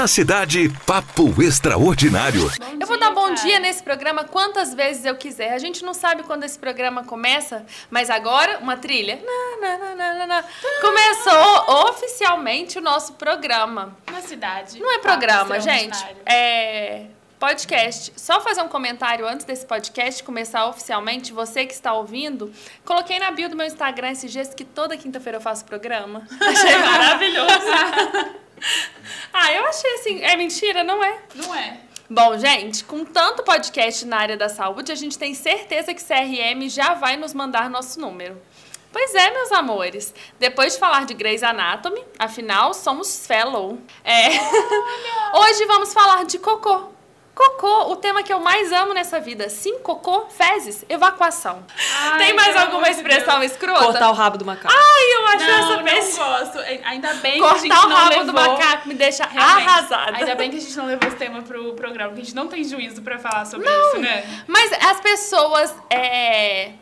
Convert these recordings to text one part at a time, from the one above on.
Na cidade, papo extraordinário. eu vou dar bom dia nesse programa quantas vezes eu quiser. A gente não sabe quando esse programa começa, mas agora, uma trilha. Na, na, na, na, Começou oficialmente o nosso programa. Na cidade. Não é programa, gente. É podcast. Só fazer um comentário antes desse podcast começar oficialmente. Você que está ouvindo, coloquei na bio do meu Instagram esses dias que toda quinta-feira eu faço programa. Achei maravilhoso. ah, eu achei assim. É mentira? Não é? Não é. Bom, gente, com tanto podcast na área da saúde, a gente tem certeza que CRM já vai nos mandar nosso número. Pois é, meus amores. Depois de falar de Grey's Anatomy, afinal, somos fellow. É. Hoje vamos falar de cocô. Cocô, o tema que eu mais amo nessa vida. Sim, cocô, fezes, evacuação. Ai, Tem mais alguma expressão Deus. escrota? Cortar o rabo do macaco. Ai, eu acho não, essa Não gosto. Ainda bem Cortar que a gente não levou... o rabo do macaco me deixa Realmente. arrasada. Ainda bem que a gente não levou esse tema pro programa, porque a gente não tem juízo pra falar sobre não, isso, né? Mas as pessoas... É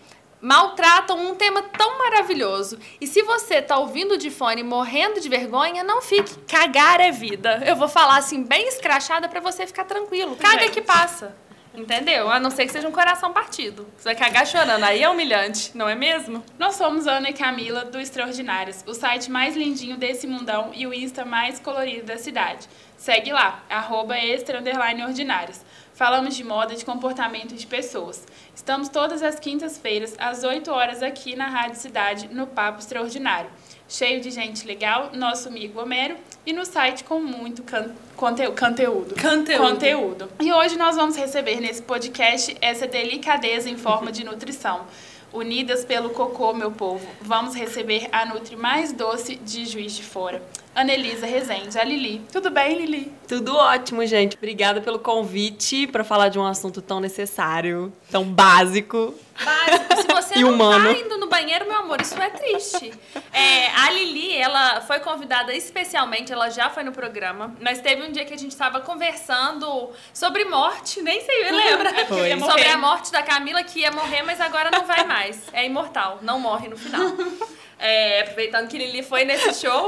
maltratam um tema tão maravilhoso. E se você tá ouvindo de fone morrendo de vergonha, não fique. Cagar é vida. Eu vou falar assim, bem escrachada para você ficar tranquilo. Caga Gente. que passa. Entendeu? A não ser que seja um coração partido. Você vai cagar chorando. Aí é humilhante, não é mesmo? Nós somos Ana e Camila do Extraordinários, o site mais lindinho desse mundão e o Insta mais colorido da cidade. Segue lá, arroba extra ordinários. Falamos de moda, de comportamento de pessoas. Estamos todas as quintas-feiras, às 8 horas, aqui na Rádio Cidade, no Papo Extraordinário. Cheio de gente legal, nosso amigo Homero, e no site com muito can conte conteúdo. Conteúdo. Conteúdo. E hoje nós vamos receber nesse podcast essa delicadeza em forma de nutrição. Unidas pelo cocô, meu povo, vamos receber a Nutri mais doce de Juiz de Fora. Anelisa Rezende, a Lili. Tudo bem, Lili? Tudo ótimo, gente. Obrigada pelo convite para falar de um assunto tão necessário, tão básico. Básico. Você e não humano. tá indo no banheiro, meu amor, isso é triste. É, a Lili, ela foi convidada especialmente, ela já foi no programa. Nós teve um dia que a gente estava conversando sobre morte, nem sei, lembra? É foi. Sobre a morte da Camila, que ia morrer, mas agora não vai mais. É imortal, não morre no final. É, aproveitando que Lili foi nesse show.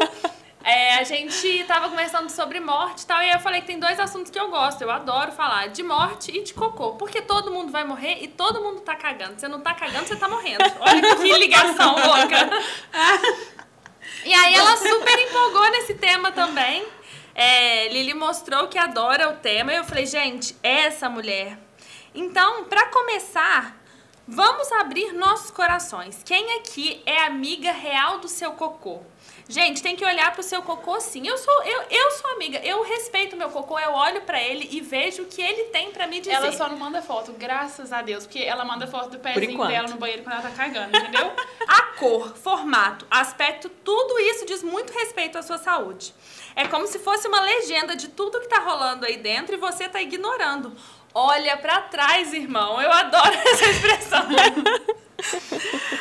É, a gente tava conversando sobre morte e tal, e eu falei que tem dois assuntos que eu gosto. Eu adoro falar de morte e de cocô. Porque todo mundo vai morrer e todo mundo tá cagando. Você não tá cagando, você tá morrendo. Olha que ligação louca. E aí ela super empolgou nesse tema também. É, Lili mostrou que adora o tema. E eu falei, gente, é essa mulher. Então, para começar, vamos abrir nossos corações. Quem aqui é amiga real do seu cocô? Gente, tem que olhar pro seu cocô sim. Eu sou, eu, eu sou amiga, eu respeito meu cocô, eu olho para ele e vejo o que ele tem para me dizer. Ela só não manda foto, graças a Deus, porque ela manda foto do pezinho dela no banheiro quando ela tá cagando, entendeu? a cor, formato, aspecto, tudo isso diz muito respeito à sua saúde. É como se fosse uma legenda de tudo que tá rolando aí dentro e você tá ignorando. Olha para trás, irmão. Eu adoro essa expressão.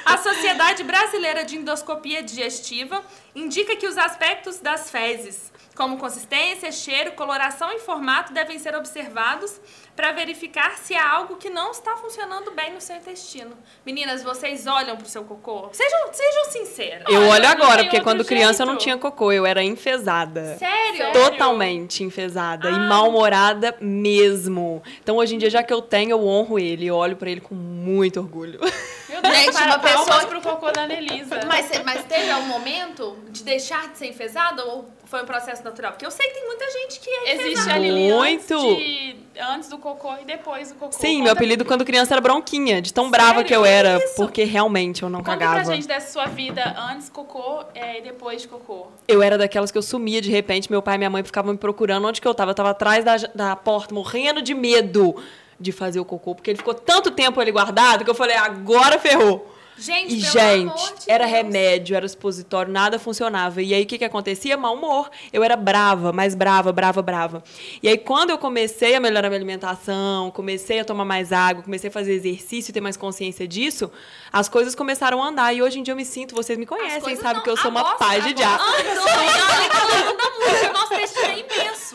A Sociedade Brasileira de Endoscopia Digestiva indica que os aspectos das fezes, como consistência, cheiro, coloração e formato, devem ser observados para verificar se há algo que não está funcionando bem no seu intestino. Meninas, vocês olham pro seu cocô? Sejam, sejam sinceras. Eu olho agora, porque quando criança jeito. eu não tinha cocô, eu era enfesada. Sério? Totalmente enfesada ah. e mal-humorada mesmo. Então hoje em dia, já que eu tenho, eu honro ele. Eu olho para ele com muito orgulho. Gente, uma pessoa pro cocô da Anelisa. Mas, mas teve algum momento de deixar de ser enfesada ou foi um processo natural? Porque eu sei que tem muita gente que é Existe a Lili Muito. Antes, de, antes, do cocô e depois do cocô. Sim, Conta meu apelido quando criança era bronquinha, de tão Sério? brava que eu era, Isso? porque realmente eu não Conta cagava. Conta pra gente dessa sua vida antes cocô é, e depois de cocô. Eu era daquelas que eu sumia de repente, meu pai e minha mãe ficavam me procurando onde que eu tava. Eu tava atrás da, da porta, morrendo de medo de fazer o cocô, porque ele ficou tanto tempo ali guardado que eu falei, agora ferrou. Gente, e, gente, de era Deus. remédio, era supositório, nada funcionava. E aí, o que, que acontecia? Mau humor. Eu era brava, mais brava, brava, brava. E aí, quando eu comecei a melhorar minha alimentação, comecei a tomar mais água, comecei a fazer exercício e ter mais consciência disso, as coisas começaram a andar. E hoje em dia eu me sinto, vocês me conhecem, sabem que eu sou uma paz de diabo. Ela anda muito, nosso texto é imenso.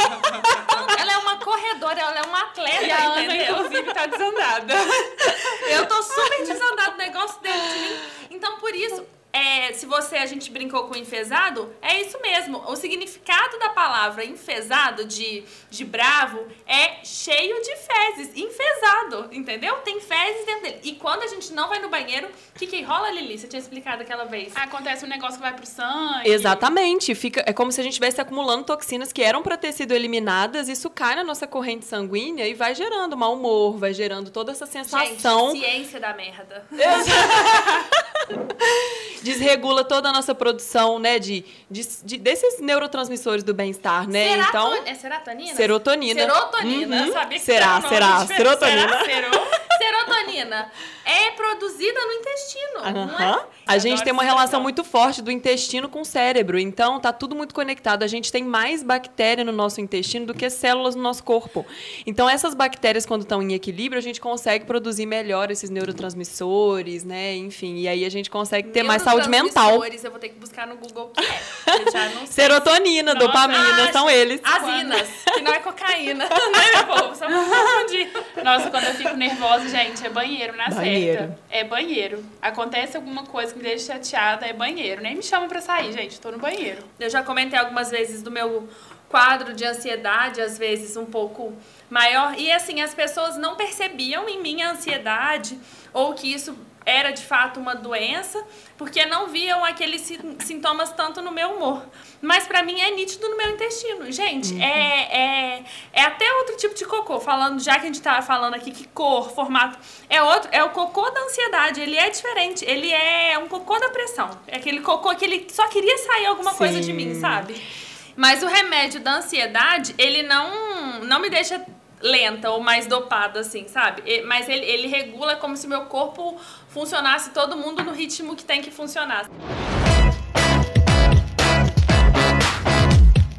Ela é uma corredora, ela é uma atleta, e a Ana, inclusive, tá desandada. Eu tô super desandada, o negócio dele de mim. Então, por isso, é, se você, a gente brincou com enfesado, é isso mesmo. O significado da palavra enfesado, de, de bravo, é cheio de fezes. Enfesado, entendeu? Tem fezes dentro dele. E quando a gente não vai no banheiro, o que que rola, Lili? Você tinha explicado aquela vez. Acontece um negócio que vai pro sangue. Exatamente. Fica, é como se a gente estivesse acumulando toxinas que eram para ter sido eliminadas. Isso cai na nossa corrente sanguínea e vai gerando mau humor, vai gerando toda essa sensação. Gente, ciência da merda. Desregula toda a nossa produção, né? De, de- de- desses neurotransmissores do bem-estar, né? Serato- Então. É serotonina? Serotonina. Serotonina. Uhum. Sabia que Será, será. Serotonina. Será? Serô? Serotonina é produzida no intestino, não é? A gente tem uma relação muito forte do intestino com o cérebro. Então, tá tudo muito conectado. A gente tem mais bactéria no nosso intestino do que células no nosso corpo. Então, essas bactérias, quando estão em equilíbrio, a gente consegue produzir melhor esses neurotransmissores, né? Enfim, e aí a gente consegue ter mais saúde mental. Neurotransmissores, Eu vou ter que buscar no Google o que é. Eu já não sei. Serotonina, Nossa, dopamina, ah, são eles. Asinas, que não é cocaína. né, meu povo? Só pra confundir. Nossa, quando eu fico nervosa, gente, é banheiro na Banheiro. certa. É banheiro. Acontece alguma coisa que me deixa chateada, é banheiro. Nem me chamam pra sair, gente. Tô no banheiro. Eu já comentei algumas vezes do meu quadro de ansiedade, às vezes um pouco maior. E assim, as pessoas não percebiam em mim a ansiedade ou que isso era de fato uma doença, porque não viam aqueles sin- sintomas tanto no meu humor. Mas pra mim é nítido no meu intestino. Gente, é, é, é até outro tipo de cocô. Falando, já que a gente tá falando aqui que cor, formato, é outro, é o cocô da ansiedade. Ele é diferente. Ele é um cocô da pressão. É aquele cocô que ele só queria sair alguma coisa de mim, Sim. sabe? Mas o remédio da ansiedade, ele não, não me deixa lenta ou mais dopada, assim, sabe? Mas ele, ele regula como se meu corpo funcionasse todo mundo no ritmo que tem que funcionar.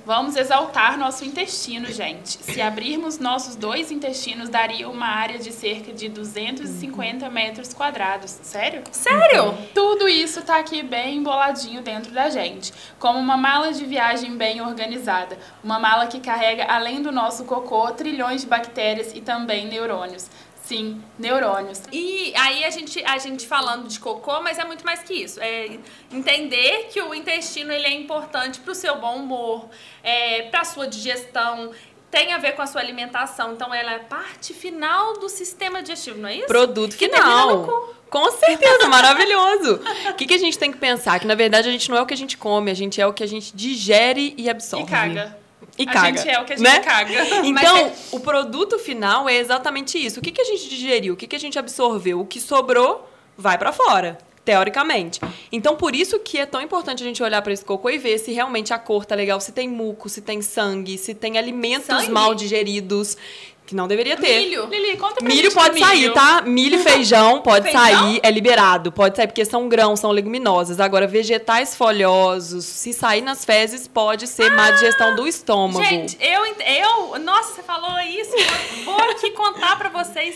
Vamos exaltar nosso intestino, gente. Se abrirmos nossos dois intestinos, daria uma área de cerca de 250 metros quadrados. Sério? Sério? Tudo isso tá aqui bem emboladinho dentro da gente, como uma mala de viagem bem organizada, uma mala que carrega além do nosso cocô trilhões de bactérias e também neurônios. Sim, neurônios. E aí a gente, a gente falando de cocô, mas é muito mais que isso. É entender que o intestino ele é importante para o seu bom humor, é, para a sua digestão, tem a ver com a sua alimentação. Então ela é parte final do sistema digestivo, não é isso? Produto Que final. Com certeza, maravilhoso. O que, que a gente tem que pensar? Que na verdade a gente não é o que a gente come, a gente é o que a gente digere e absorve. E caga. E a caga, gente é o que a gente né? caga. Então, Mas o produto final é exatamente isso. O que, que a gente digeriu? O que, que a gente absorveu? O que sobrou vai pra fora, teoricamente. Então, por isso que é tão importante a gente olhar pra esse cocô e ver se realmente a cor tá legal, se tem muco, se tem sangue, se tem alimentos Sangue? mal digeridos, que não deveria ter. Milho. Lili, conta pra Milho pode sair, milho. tá? Milho e feijão pode Feijão? sair, é liberado, pode sair, porque são grãos, são leguminosas. Agora, vegetais folhosos, se sair nas fezes, pode ser má digestão do estômago. Gente, eu, eu. Nossa, você falou isso. Vou aqui contar pra vocês.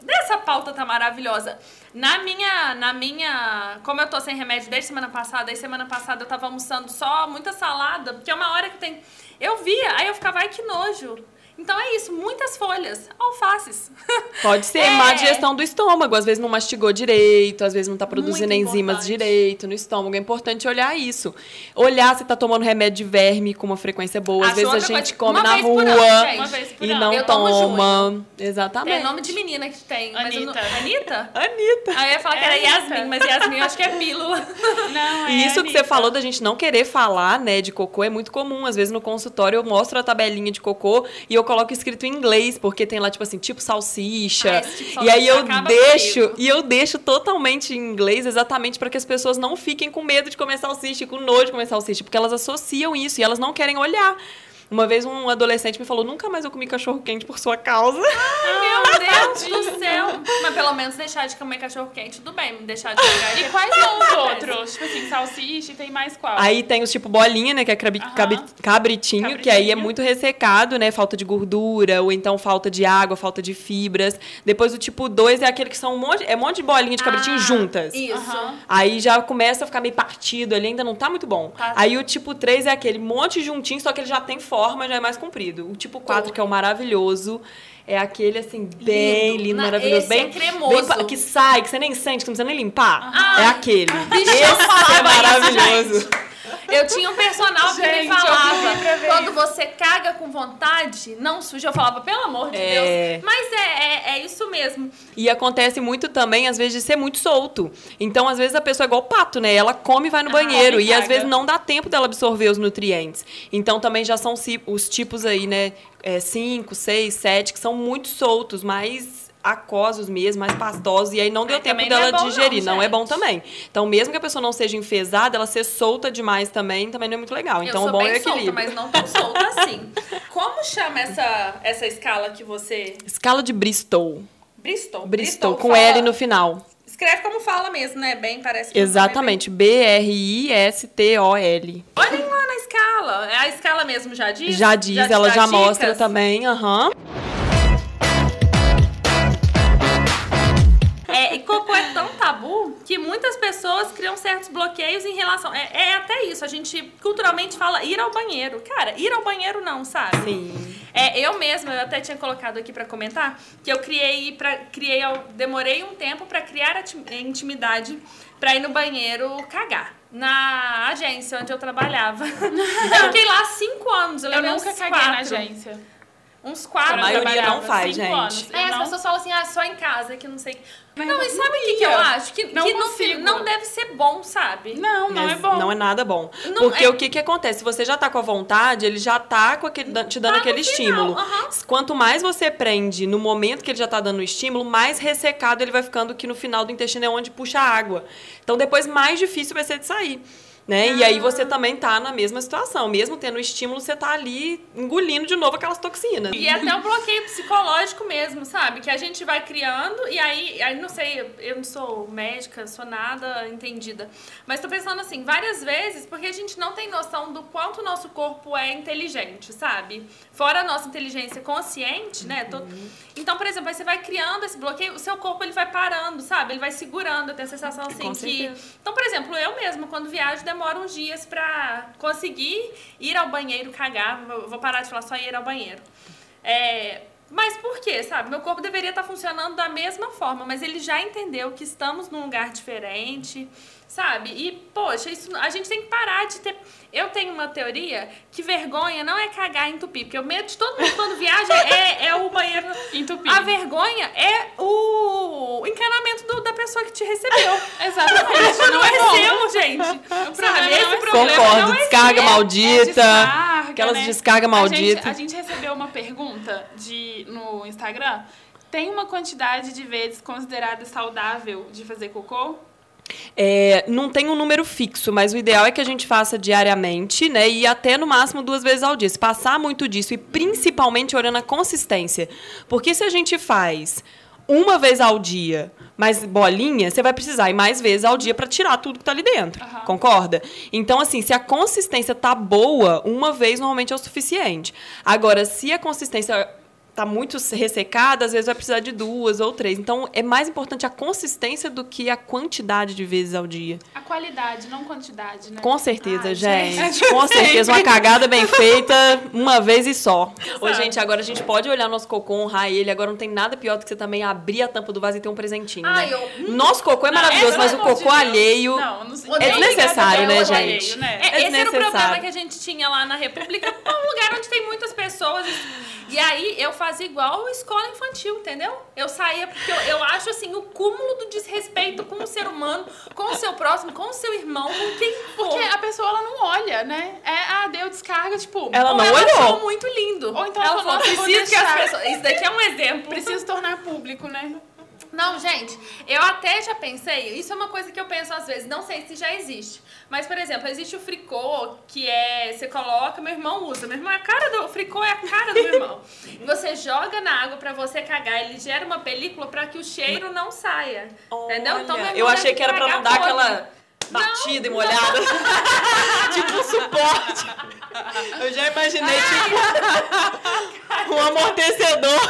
Dessa pauta tá maravilhosa. Na minha, na minha. Como eu tô sem remédio desde semana passada, aí semana passada eu tava almoçando só muita salada, porque é uma hora que tem. Eu via, aí eu ficava, ai que nojo. Então é isso, muitas folhas, alfaces. Pode ser É. má digestão do estômago, às vezes não mastigou direito, às vezes não tá produzindo Muito enzimas importante. direito no estômago. É importante olhar isso. Olhar se tá tomando remédio de verme com uma frequência boa. Às Acho vezes a gente come Uma na vez por rua ano, e não Eu tomo toma. É Exatamente. nome de menina que tem. Mas eu não- Anitta. Anitta? Anitta. Aí eu ia falar que É era Anitta. Yasmin, mas Yasmin eu acho que é pílula. Não, é E isso que Anitta. você falou da gente não querer falar, né, de cocô é muito comum. Às vezes no consultório eu mostro a tabelinha de cocô e eu coloco escrito em inglês, porque tem lá, tipo assim, tipo salsicha. Ah, tipo e aí eu deixo, comigo. e eu deixo totalmente em inglês exatamente para que as pessoas não fiquem com medo de comer salsicha, e com nojo de comer salsicha, porque elas associam isso e elas não querem olhar. Uma vez um adolescente me falou: nunca mais eu comi cachorro quente por sua causa. Meu Deus do céu. Mas pelo menos deixar de comer cachorro quente, tudo bem. Deixar de pegar E quais são os outros? Tipo assim, salsicha e tem mais qual? Aí tem os tipo bolinha, né? Que é crabi- Aham. cabi- cabritinho, que aí é Cabritinho. muito ressecado, né? Falta de gordura, ou então falta de água, falta de fibras. Depois o tipo 2 é aquele que são um monte, é um monte de bolinha de cabritinho Ah, juntas. Isso. Aí já começa a ficar meio partido, ele ainda não tá muito bom. Tá. Aí o tipo 3 é aquele monte juntinho, só que ele já tem fora. Forma já é mais comprido. O tipo 4, que é o maravilhoso, é aquele assim, bem Lindo. lindo, Na- maravilhoso. esse bem, é cremoso. bem que sai, que você nem sente, que não precisa nem limpar. Ah. é aquele. Bicho, eu esse é isso, maravilhoso. Eu tinha um personal que me Gente, eu falava, quando você caga com vontade, não suja. Eu falava, pelo amor de É. Deus. Mas mesmo. E acontece muito também, às vezes, de ser muito solto. Então, às vezes, a pessoa é igual pato, né? Ela come e vai no Ah, banheiro. e às vezes não dá tempo dela absorver os nutrientes. Então, também já são os tipos aí, né? 5, 6, 7, que são muito soltos, mais aquosos mesmo, mais pastosos. E aí não deu Aí tempo também não dela é bom não, digerir. Não, é bom também. Então, mesmo que a pessoa não seja enfesada, ela ser solta demais também, também não é muito legal. Então, eu o sou bom bem é equilíbrio. solta, mas não tão solta assim. Como chama essa, essa escala que você... Escala de Bristol. Bristol? Bristol, com fala- L no final. Escreve como fala mesmo, né? Bem, parece que é Exatamente. B-R-I-S-T-O-L. Olhem lá na escala. É a escala mesmo, já diz? Já diz, te ela já mostra também, aham. É, e cocô é tão tabu que muitas pessoas criam certos bloqueios em relação. É, é até isso, a gente culturalmente fala ir ao banheiro. Cara, ir ao banheiro não, sabe? Sim. É, eu mesma, eu até tinha colocado aqui pra comentar, que eu criei, pra, criei demorei um tempo pra criar a ti- intimidade pra ir no banheiro cagar. Na agência onde eu trabalhava. eu fiquei lá cinco anos. Eu, Eu nunca caguei na quatro, agência. Uns A quatro. maioria trabalhava não faz, gente. anos. É, Eu as não- pessoas falam assim, ah, só em casa, que não sei. Mas não, e não sabe o que, que eu acho? Que, Não que consigo. fim não deve ser bom, sabe? Não, não Mas é bom. Não é nada bom. Não Porque é- o que que acontece? Se você já tá com a vontade, ele já tá com aquele, te dando Tá aquele estímulo. aham. Quanto mais você prende no momento que ele já tá dando o estímulo, mais ressecado ele vai ficando, que no final do intestino é onde puxa a água. Então depois mais difícil vai ser de sair. Né? E aí você também tá na mesma situação. Mesmo tendo o estímulo, você tá ali engolindo de novo aquelas toxinas. E até um bloqueio psicológico mesmo, sabe? Que a gente vai criando e aí, aí não sei, eu não sou médica, sou nada entendida. Mas tô pensando assim, várias vezes, porque a gente não tem noção do quanto o nosso corpo é inteligente, sabe? Fora a nossa inteligência consciente, né? Tô- Então, por exemplo, aí você vai criando esse bloqueio, o seu corpo ele vai parando, sabe? Ele vai segurando, eu tenho a sensação assim Com que. certeza. Então, por exemplo, eu mesma, quando viajo, demoro uns dias pra conseguir ir ao banheiro cagar. Vou parar de falar só ir ao banheiro. É, mas por quê, sabe? Meu corpo deveria estar funcionando da mesma forma, mas ele já entendeu que estamos num lugar diferente, sabe? E, poxa, isso, a gente tem que parar de ter. Eu tenho uma teoria que vergonha não é cagar e entupir, porque o medo de todo mundo quando viaja é, é o banheiro. Entupir. A vergonha é o encanamento do- da pessoa que te recebeu. Exatamente. Não, Não é é bom. seu, gente. problema Sabe? não Esse é problema Concordo, não é descarga seu. maldita. É descarga, aquelas né? descarga A maldita. gente, a gente recebeu uma pergunta de, no Instagram. Tem uma quantidade de vezes considerada saudável de fazer cocô? É, não tem um número fixo, mas o ideal é que a gente faça diariamente, né? E até no máximo duas vezes ao dia. Se passar muito disso e principalmente olhando a consistência. Porque se a gente faz uma vez ao dia, mas bolinha, você vai precisar ir mais vezes ao dia para tirar tudo que tá ali dentro. Aham. Concorda? Então, assim, se a consistência tá boa, uma vez normalmente é o suficiente. Agora, se a consistência tá muito ressecada, às vezes vai precisar de duas ou três. Então, é mais importante a consistência do que a quantidade de vezes ao dia. A qualidade, não quantidade, né? Com certeza, Ai, gente. Com certeza. Uma cagada bem feita, uma vez e só. Ô, gente, agora a gente pode olhar nosso cocô, honrar ele. Agora não tem nada pior do que você também abrir a tampa do vaso e ter um presentinho, Ai, né? eu- Nosso cocô é Não, maravilhoso, pelo mas o de cocô alheio... Não, não sei. É desnecessário, né, ao alheio, gente? né? É, esse era o problema que a gente tinha lá na República, é um lugar onde tem muitas pessoas. E aí eu fazia igual escola infantil, entendeu? Eu saía porque eu, eu acho assim o cúmulo do desrespeito com o ser humano, com o seu próximo, com o seu irmão, com quem for. Porque a pessoa, ela não olha, né? É, ah, deu descarga, tipo... Ela não ela olhou. achou muito lindo. Ou então ela ela falou, falou, "Nossa, preciso que as deixar." pessoas. Isso daqui é um exemplo. Preciso tornar público, né? Não, gente, eu até já pensei, isso é uma coisa que eu penso às vezes, não sei se já existe. Mas, por exemplo, existe o fricô, que é, você coloca, meu irmão usa. Meu irmão, é a cara do, o fricô é a cara do meu irmão. Você joga na água pra você cagar, ele gera uma película pra que o cheiro não saia. entendeu? Então, Olha, eu achei que era pra não dar aquela batida e molhada. tipo um suporte. Eu já imaginei, tipo, um amortecedor.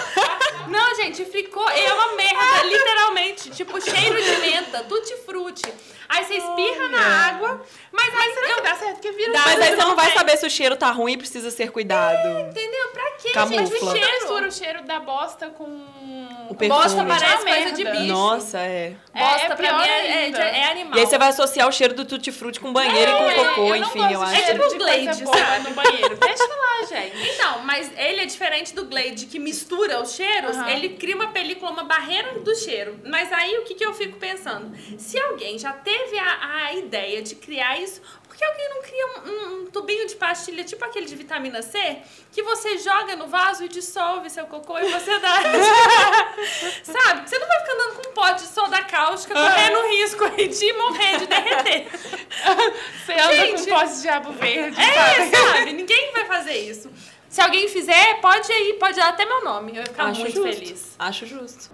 Não, gente, ficou. É uma merda, literalmente. Tipo, cheiro de menta, tutti-frutti. Aí você espirra na água, mas aí Será que dá certo? Porque vira Dá, Mas aí você não vai saber se o cheiro tá ruim e precisa ser cuidado. Entendeu? Pra quê, Camufla. gente? Mas O mistura cheiro. o cheiro da bosta com O Bosta perfume. parece Uma coisa de bicho. Nossa, é. Bosta É- é pra mim é, é, é animal. E aí você vai associar o cheiro do tutti-frutti com banheiro e com É, cocô, eu enfim, eu acho. É tipo de Glade, no banheiro. Deixa lá, gente. Então, mas ele é diferente do Glade, que mistura os cheiros, Aham. ele cria uma película, uma barreira do cheiro. Mas aí o que, que eu fico pensando? Se alguém já teve a, a ideia de criar isso, que alguém não cria um, um- um tubinho de pastilha, tipo aquele de vitamina C, que você joga no vaso e dissolve seu cocô e você dá. Sabe? Você não vai ficar andando com um pote de soda cáustica, correndo risco aí de morrer, de derreter. Você anda Gente. com pote de diabo verde, É, sabe? sabe? Ninguém vai fazer isso. Se alguém fizer, pode ir, pode dar até meu nome. Eu ia ficar Acho muito justo. feliz. Acho justo.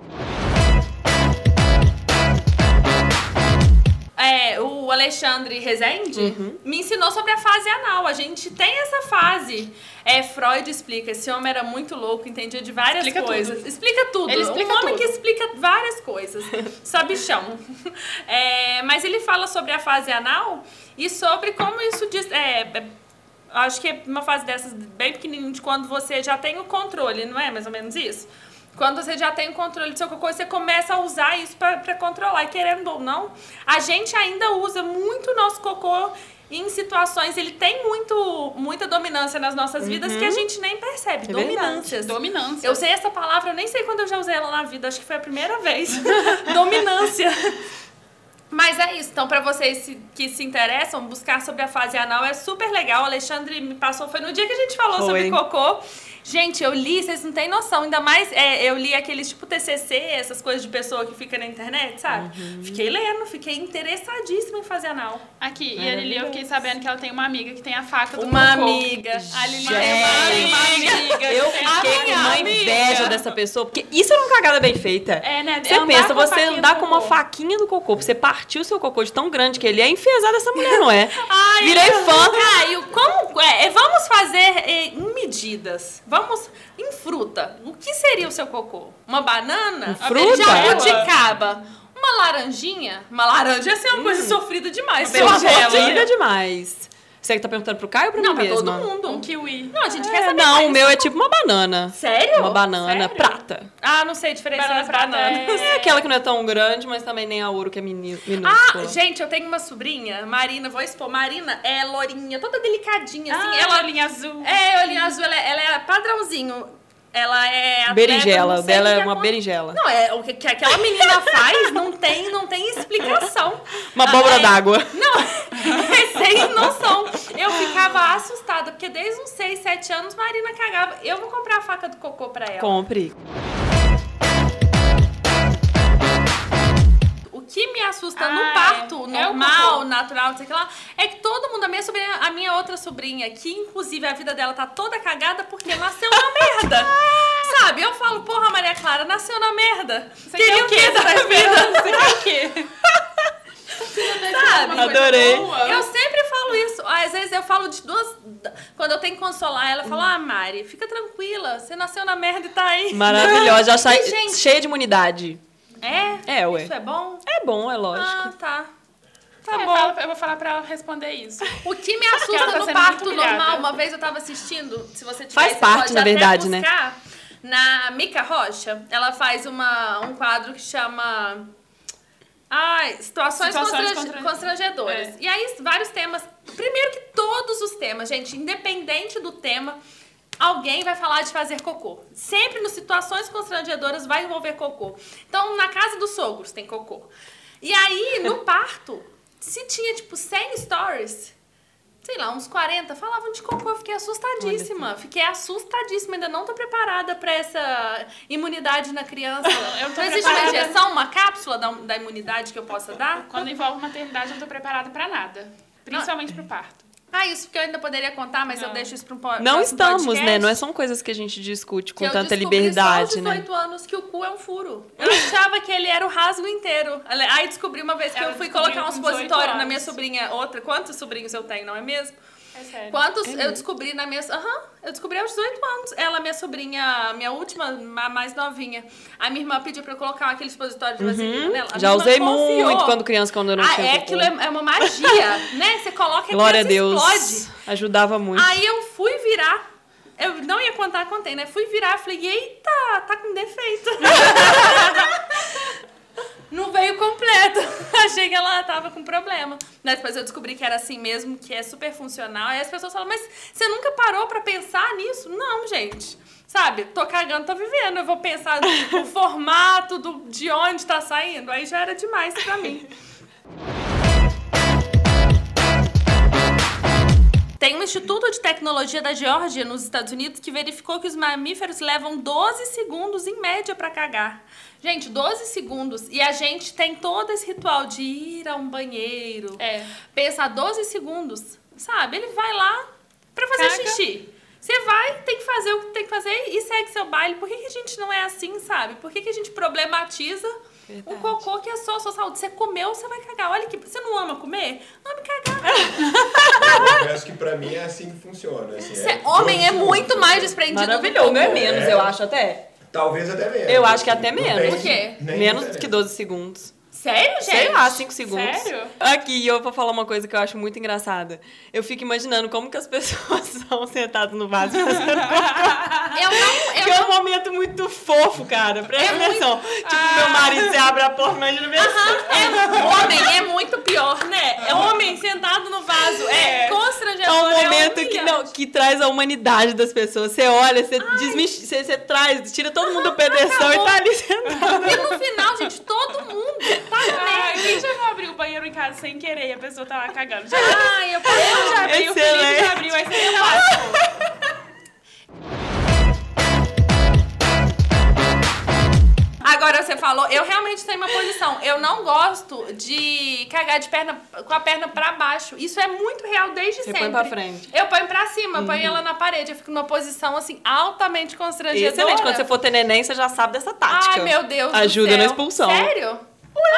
Alexandre Rezende Uhum. me ensinou sobre a fase anal. A gente tem essa fase. É, Freud explica, esse homem era muito louco, entendia de várias Explica coisas. tudo. Explica tudo. Ele explica um homem tudo. que explica várias coisas. Sabichão. É, mas ele fala sobre a fase anal e sobre como isso diz. É, é, acho que é uma fase dessas bem pequenininha, de quando você já tem o controle, não é mais ou menos isso? Quando você já tem o controle do seu cocô, você começa a usar isso pra pra controlar. E querendo ou não, a gente ainda usa muito o nosso cocô em situações. Ele tem muito, muita dominância nas nossas vidas que a gente nem percebe. É verdade. Dominâncias. Dominância. Eu sei essa palavra, eu nem sei quando eu já usei ela na vida, acho que foi a primeira vez. Dominância. Mas é isso. Então, pra vocês que se interessam, buscar sobre a fase anal é super legal. O Alexandre me passou, foi no dia que a gente falou Foi. sobre cocô. Gente, eu li, vocês não têm noção. Ainda mais, é, eu li aqueles tipo TCC, essas coisas de pessoa que fica na internet, sabe? Uhum. Fiquei lendo, fiquei interessadíssima em fazer anal. Aqui, e a Lili, eu fiquei sabendo que ela tem uma amiga que tem a faca do Uma cocô. amiga. A Lili tem uma amiga. Eu fiquei com uma amiga. inveja dessa pessoa, porque isso é uma cagada bem feita. É, né? Você Andar pensa, você andar com uma faquinha do cocô, você partir o seu cocô de tão grande que ele é, enfesar dessa mulher, não é? Ai, Virei fã. Caio, como, é, é, vamos fazer é, em medidas. Vamos em fruta. O que seria o seu cocô? Uma banana? Em fruta? Jabuticaba? Uma laranjinha? Uma laranja ia ser uma coisa sofrida demais. Linda demais. Você que tá perguntando pro Caio ou pra Não, mim pra mesma? todo mundo. Um kiwi. Não, a gente quer É, saber não, o meu é tipo uma banana. Sério? Uma banana Sério? prata. Ah, não sei diferenciar Banana as prata bananas. É aquela que não é tão grande, mas também nem a ouro que é mini- Ah, minúscula. gente, eu tenho uma sobrinha, Marina, vou expor. Marina é lourinha, toda delicadinha, assim. Ah, ela olhinho azul. É, olhinho azul, ela, é- ela é padrãozinho. Ela é berinjela, dela é uma berinjela. Não, é o que, que aquela menina faz não tem, não tem explicação. Uma abóbora é- d'água. Não, é sem noção. Eu ficava assustada, porque desde uns 6, 7 anos, Marina cagava. Eu vou comprar a faca do cocô pra ela. Compre. Que me assusta Ah, no é. parto É normal, cocô. natural, não sei o que lá, é que todo mundo, a minha sobrinha, a minha outra sobrinha, que inclusive a vida dela tá toda cagada porque nasceu na merda. Sabe? Eu falo, porra, Maria Clara, nasceu na merda. Você Queria quer o quê? da tá vida? Você quer o quê? Sabe? Adorei. Eu sempre falo isso. Às vezes eu falo de duas. Quando eu tenho que consolar ela, eu falo: Ah, Mari, fica tranquila. Você nasceu na merda e tá aí. Maravilhosa, já sai gente- cheia de imunidade. É? É, ué. Isso é bom? É bom, é lógico. Ah, tá. Tá Eu bom. falo- eu vou falar pra ela responder isso. O que me assusta tá no parto normal, uma vez eu tava assistindo, se você tiver, Faz você parte, na verdade, né? Na Mica Rocha, ela faz uma, um quadro que chama Ai, situações, Situações constran- contra- constrangedoras. É. E aí, vários temas. Primeiro que todos os temas, gente, independente do tema, alguém vai falar de fazer cocô. Sempre nas situações constrangedoras vai envolver cocô. Então, na casa dos sogros tem cocô. E aí, no parto, se tinha, tipo, 100 stories, sei lá, uns 40 falavam de cocô. Eu fiquei assustadíssima. Fiquei assustadíssima. Ainda não tô preparada pra essa imunidade na criança. Eu tô não existe uma injeção, uma cápsula da, da imunidade que eu possa dar? Quando envolve maternidade, eu não tô preparada pra nada. Principalmente pro parto. Ah, isso porque eu ainda poderia contar, mas eu Não. deixo isso para um po- Não próximo estamos, podcast, né? Não é são coisas que a gente discute com que eu tanta descobri liberdade, só aos né? 18 anos que o cu é um furo. Eu achava que ele era o rasgo inteiro. Aí descobri uma vez que Ela eu fui colocar um com 18 supositório na minha sobrinha, outra. Quantos sobrinhos eu tenho, não é mesmo? É sério. Quantos eu descobri na minha. Aham, eu descobri aos 18 anos. Ela, minha sobrinha, minha última, a mais novinha. A minha irmã pediu pra eu colocar aquele expositório de vaselina nela. A Já usei confiou. muito quando criança, quando eu não Ah, tinha é, cocô. aquilo é, é uma magia, né? Você coloca e Glória a Deus. explode. Ajudava muito. Aí eu fui virar. Eu não ia contar, contei, né? Fui virar, falei, eita, tá com defeito. não veio completo. Achei que ela tava com problema. Mas depois eu descobri que era assim mesmo, que é super funcional. Aí as pessoas falam, mas você nunca parou pra pensar nisso? Não, gente. Sabe, tô cagando, tô vivendo. Eu vou pensar o formato do, de onde tá saindo. Aí já era demais pra mim. Tem um Instituto de Tecnologia da Geórgia, nos Estados Unidos, que verificou que os mamíferos levam 12 segundos em média pra cagar. Gente, 12 segundos. E a gente tem todo esse ritual de ir a um banheiro. É. Pensar 12 segundos, sabe? Ele vai lá pra fazer Caga. xixi. Você vai, tem que fazer o que tem que fazer e segue seu baile. Por que, que a gente não é assim, sabe? Por que, que a gente problematiza um Verdade. cocô que é só a sua saúde? Você comeu, você vai cagar. Olha que. Você não ama comer? Ame cagar. Eu confesso que pra mim é assim que funciona. Assim, Você- homem é muito mais desprendido Maravilhoso. é menos, É. eu acho até. Talvez até menos. Eu acho que até menos. tem Por quê? Menos diferença. que 12 segundos. Sério, gente? Sei lá, 5 segundos. Sério? Aqui, eu vou falar uma coisa que eu acho muito engraçada. Eu fico imaginando como que as pessoas são sentadas no vaso fazendo cocô. Eu não. Que Eu é não um momento muito fofo, cara. Presta É muito- atenção. Tipo, meu marido, você abre a porta, imagina ver é, homem é muito pior, né? É homem sentado no vaso. É, É constrangedor. um é momento que, não, que traz a humanidade das pessoas. Você olha, você, desmisti- você, você traz, tira todo mundo do pedestal e tá ali sentado. E no final, gente, todo mundo tá Ai, quem já não abriu o banheiro em casa sem querer e a pessoa tá lá cagando? Já, Ai, eu eu já abri, o Felipe Excelente. já abriu, aí você fácil. Agora você falou, eu realmente tenho uma posição. Eu não gosto de cagar de perna com a perna pra baixo. Isso é muito real desde Você sempre. põe pra frente. Eu ponho pra cima, eu ponho ela na parede. Eu fico numa posição assim altamente constrangedora. Excelente, quando você for ter neném, você já sabe dessa tática. Ai, meu Deus do Ajuda na expulsão. Sério?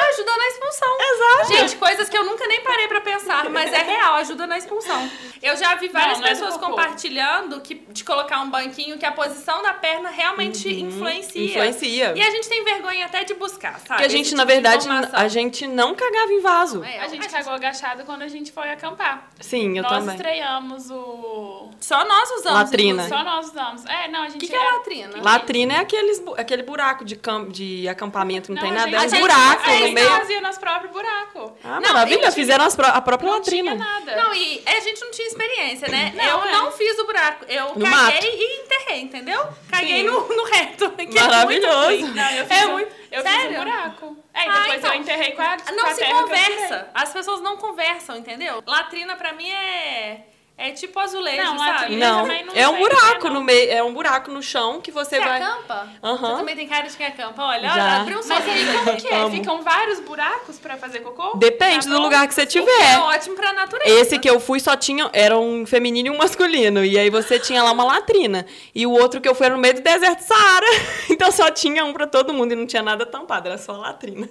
Ajuda na expulsão. Exato. Gente, coisas que eu nunca nem parei pra pensar, mas é real, ajuda na expulsão. Eu já vi várias Não, não é pessoas compartilhando que, de colocar um banquinho que a posição da perna realmente influencia. Uhum. Influencia. E a gente tem vergonha até de buscar, sabe? Porque a gente, Esse na tipo de verdade, a gente não cagava em vaso. É, A gente cagou agachado quando a gente foi acampar. Sim, eu nós também. estreiamos o... Só nós usamos. Latrina. Só nós usamos. É, não, a O gente... que, que é latrina? Latrina é aqueles, bu- aquele buraco de, cam- de acampamento, não, tem a nada, é gente- um a gente- buraco a a no gente meio. fazia nosso próprio buraco. Ah, Não, maravilha, fizeram as pró- a própria Não latrina. tinha nada. Não, e a gente não tinha experiência, né? Não, eu é. não fiz o buraco. Eu No caguei mato. e enterrei, entendeu? Caguei no, no reto. que é Maravilhoso. muito. Não, eu fiz, É um, muito- eu Sério? fiz um buraco. É, e Ah, depois então. eu enterrei com a, com Não a se terra que eu tirei. conversa. As pessoas não conversam, entendeu? Latrina pra mim é. É tipo azulejo, Não, sabe? latrina Não, não é um buraco não. no meio, é um buraco no chão que você Você vai. acampa? Aham. Você também tem cara de quem acampa. Olha, Já. olha, abriu um Mas aí como que é? Amo. Ficam vários buracos pra fazer cocô? Depende Tá do lugar que você O que é tiver. ótimo pra natureza. Esse que eu fui só tinha. Era um feminino e um masculino. E aí você tinha lá uma latrina. E o outro que eu fui era no meio do deserto Saara. Então só tinha um pra todo mundo e não tinha nada tampado, era só a latrina.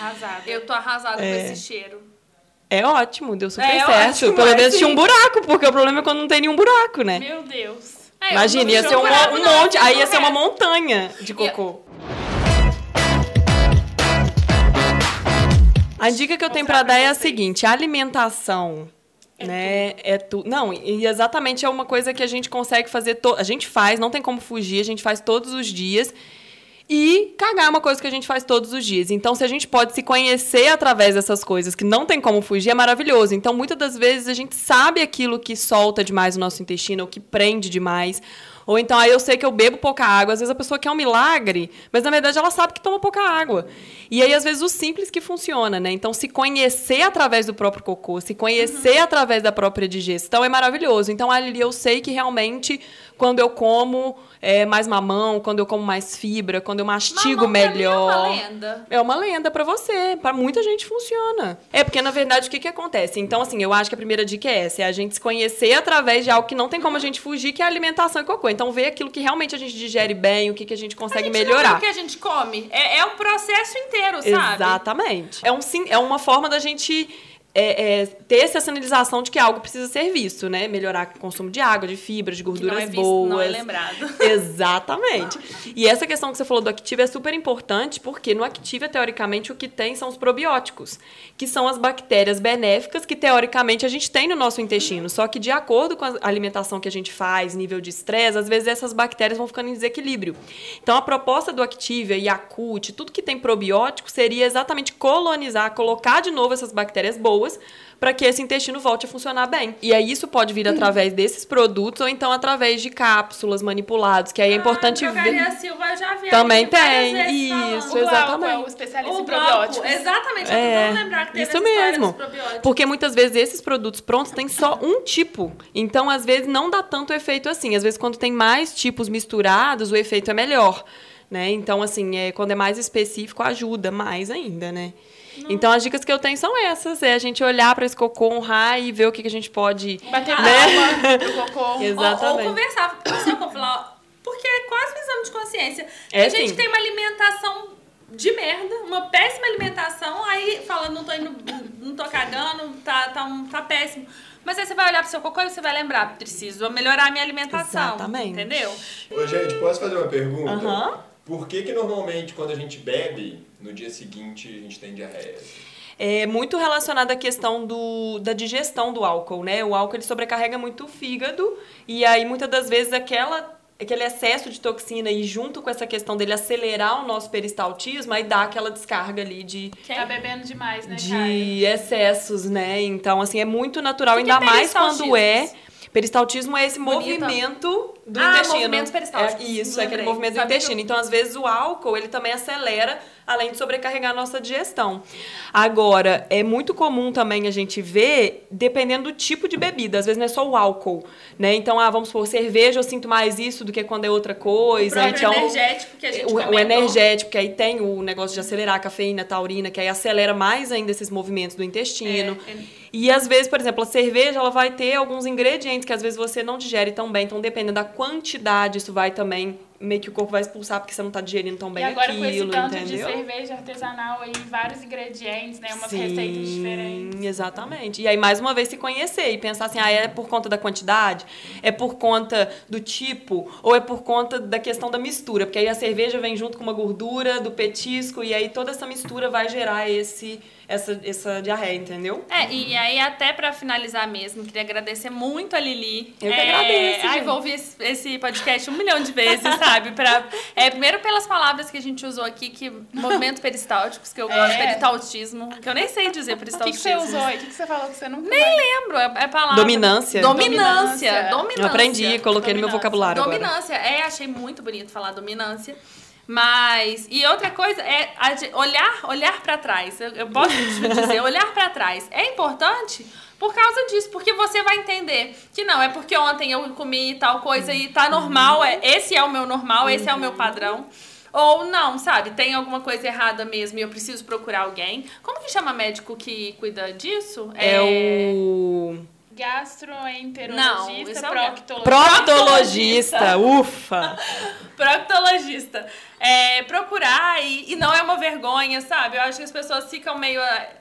Arrasada. Eu tô arrasada É. com esse cheiro. É ótimo, deu super É certo. ótimo, Pelo é menos tinha um buraco, porque o problema é quando não tem nenhum buraco, né? Meu Deus. É, eu Imagina, não ia ser um, buraco, um não, monte. fiz Aí ia ser uma montanha de cocô. A dica que eu tenho pra dar é a seguinte: a alimentação. né? É tu... Não, e exatamente é uma coisa que a gente consegue fazer. To... A gente faz, não tem como fugir, a gente faz todos os dias. E cagar é uma coisa que a gente faz todos os dias. Então, se a gente pode se conhecer através dessas coisas que não tem como fugir, é maravilhoso. Então, muitas das vezes a gente sabe aquilo que solta demais o nosso intestino, ou que prende demais. Ou então, aí eu sei que eu bebo pouca água. Às vezes a pessoa quer um milagre, mas na verdade ela sabe que toma pouca água. E aí, às vezes, o simples que funciona, né? Então, se conhecer através do próprio cocô, se conhecer através da própria digestão é maravilhoso. Então, ali eu sei que realmente, quando eu como é, mais mamão, quando eu como mais fibra, quando eu mastigo Mamão melhor. É uma lenda. É uma lenda pra você. Pra muita gente funciona. É porque, na verdade, o que, que acontece? Então, assim, eu acho que a primeira dica é essa: é a gente se conhecer através de algo que não tem como a gente fugir, que é a alimentação e cocô. Então, ver aquilo que realmente a gente digere bem, o que, que a gente A consegue gente não vê melhorar. o que a gente come. É, é o processo inteiro, sabe? Exatamente. É, um, é uma forma da gente é, é, ter essa sinalização de que algo precisa ser visto, né? Melhorar o consumo de água, de fibra, de Que não gorduras é visto, boas. não é lembrado. Exatamente. E essa questão que você falou do Active é super importante, porque no Active, teoricamente, o que tem são os probióticos, que são as bactérias benéficas que, teoricamente, a gente tem no nosso intestino. Só que, de acordo com a alimentação que a gente faz, nível de estresse, às vezes essas bactérias vão ficando em desequilíbrio. Então, a proposta do Activia e Yakult, tudo que tem probiótico, seria exatamente colonizar, colocar de novo essas bactérias boas para que esse intestino volte a funcionar bem. E aí isso pode vir através desses produtos ou então através de cápsulas manipulados, que aí é importante ah, ver. Silva eu já vi Também tem, isso. O Glauco é exatamente. o especialista O em probióticos. exatamente, É, lembrar que teve isso mesmo. Porque muitas vezes esses produtos prontos têm só um tipo. Então, às vezes, não dá tanto efeito assim. Às vezes, quando tem mais tipos misturados, o efeito é melhor. Né? Então, assim, é, quando é mais específico, ajuda mais ainda, né? Então, as dicas que eu tenho são essas. É a gente olhar para esse cocô, honrar e ver o que, que a gente pode... Bater Ah, palma pro cocô. Exato. Ou, ou Exatamente. conversar com o seu corpo, falar, porque é quase um exame de consciência. É, a gente sim. tem uma alimentação de merda, uma péssima alimentação, aí fala, não tô indo, não tô cagando, tá, tá, um- tá péssimo. Mas aí você vai olhar pro seu cocô e você vai lembrar, preciso melhorar a minha alimentação. Exatamente. Entendeu? Ô, gente, posso fazer uma pergunta? Aham. Por que que normalmente quando a gente bebe, no dia seguinte a gente tem diarreia? É muito relacionado à questão do, da digestão do álcool, né? O álcool ele sobrecarrega muito o fígado e aí muitas das vezes aquela aquele excesso de toxina e junto com essa questão dele acelerar o nosso peristaltismo, aí dá aquela descarga ali de, Tá bebendo demais, né, de excessos, né? Então, assim, é muito natural, que que ainda é mais quando é. Peristaltismo? É esse Bonito. movimento do Ah, intestino. movimentos peristálticos. É isso, é aquele Lembrei. movimento do intestino. eu- Então, às vezes, o álcool, ele também acelera, além de sobrecarregar a nossa digestão. Agora, é muito comum também a gente ver, dependendo do tipo de bebida. Às vezes não é só o álcool, né? Então, ah, vamos supor, cerveja, eu sinto mais isso do que quando é outra O coisa. próprio então, energético que a gente o, o energético, que aí tem o negócio de acelerar a cafeína, a taurina, que aí acelera mais ainda esses movimentos do intestino. É, é. E às vezes, por exemplo, a cerveja ela vai ter alguns ingredientes que às vezes você não digere tão bem. Então, dependendo da quantidade, isso vai também meio que o corpo vai expulsar porque você não tá digerindo tão bem E agora com esse aquilo, tanto de entendeu? cerveja artesanal aí, vários ingredientes, né? Umas Sim, receitas diferentes. Exatamente. E aí, mais uma vez, se conhecer e pensar assim, ah, é por conta da quantidade? É por conta do tipo? Ou é por conta da questão da mistura? Porque aí a cerveja vem junto com uma gordura do petisco e aí toda essa mistura vai gerar esse, essa, essa diarreia, entendeu? É, e aí até pra finalizar mesmo, queria agradecer muito a Lili. Eu que é, agradeço, Ai, gente. vou ouvir esse, esse podcast um milhão de vezes, sabe? Pra, é, primeiro pelas palavras que a gente usou aqui, que movimento peristálticos, que eu gosto, É. peristaltismo, que eu nem sei dizer O que, peristaltismo. que você usou aí? O que, que você falou que você nunca Nem vai- lembro, é, é palavra. Dominância. Dominância. Dominância. Dominância. Eu aprendi, coloquei no meu Dominância. vocabulário agora. Dominância. É, achei muito bonito falar dominância. Mas. E outra coisa é olhar, olhar para trás. Eu, eu posso te dizer, olhar para trás é importante por causa disso, porque você vai entender que não, é porque ontem eu comi tal coisa e tá normal, é, esse é o meu normal, esse é o meu padrão. Ou não, sabe? Tem alguma coisa errada mesmo e eu preciso procurar alguém. Como que chama médico que cuida disso? É o Gastroenterologista, Não, é proctologista. proctologista. Ufa! proctologista. É, procurar e, e não é uma vergonha, sabe? Eu acho que as pessoas ficam meio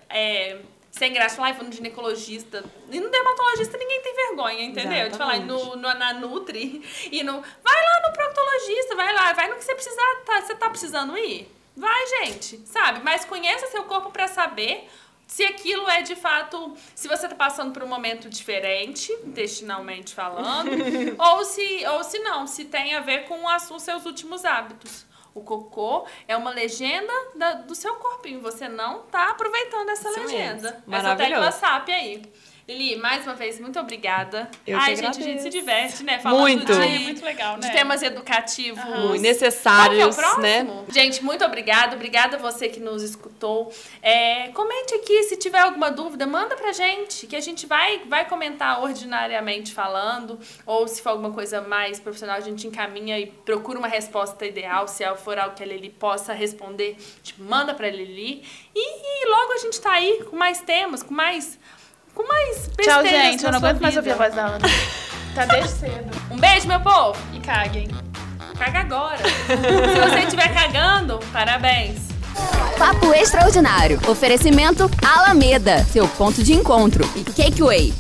é, sem graça. Lá, vou no ginecologista. E no dermatologista ninguém tem vergonha, entendeu? De falar no, no- na Nutri e no. Vai lá no proctologista, vai lá, vai no que você precisar. Tá, você tá precisando ir? Vai, gente, sabe? Mas conheça seu corpo pra saber se aquilo é de fato, se você tá passando por um momento diferente, intestinalmente falando, ou se ou se não, se tem a ver com as- os seus últimos hábitos. O cocô é uma legenda da- do seu corpinho. Você não tá aproveitando essa Isso legenda. mesmo. Essa tecla SAP aí. Lili, mais uma vez, muito obrigada. Eu Ai, que gente, a gente se diverte, né? Falando Muito. de, Ai, é muito legal, né? de temas educativos. Muito Qual que é o necessários, próximo? né? Gente, muito obrigada. Obrigada a você que nos escutou. É, comente aqui se tiver alguma dúvida, manda pra gente, que a gente vai, vai comentar ordinariamente falando. Ou se for alguma coisa mais profissional, a gente encaminha e procura uma resposta ideal. Se for algo que a Lili possa responder, a gente manda pra Lili. E, e logo a gente tá aí com mais temas, com mais. Com mais Tchau, gente. na Eu não aguento mais ouvir a voz da Ana. Tá desde cedo. Um beijo, meu povo! E caguem. Caga agora. Se você estiver cagando, parabéns. Papo Extraordinário. Oferecimento Alameda, seu ponto de encontro. E Cakeway.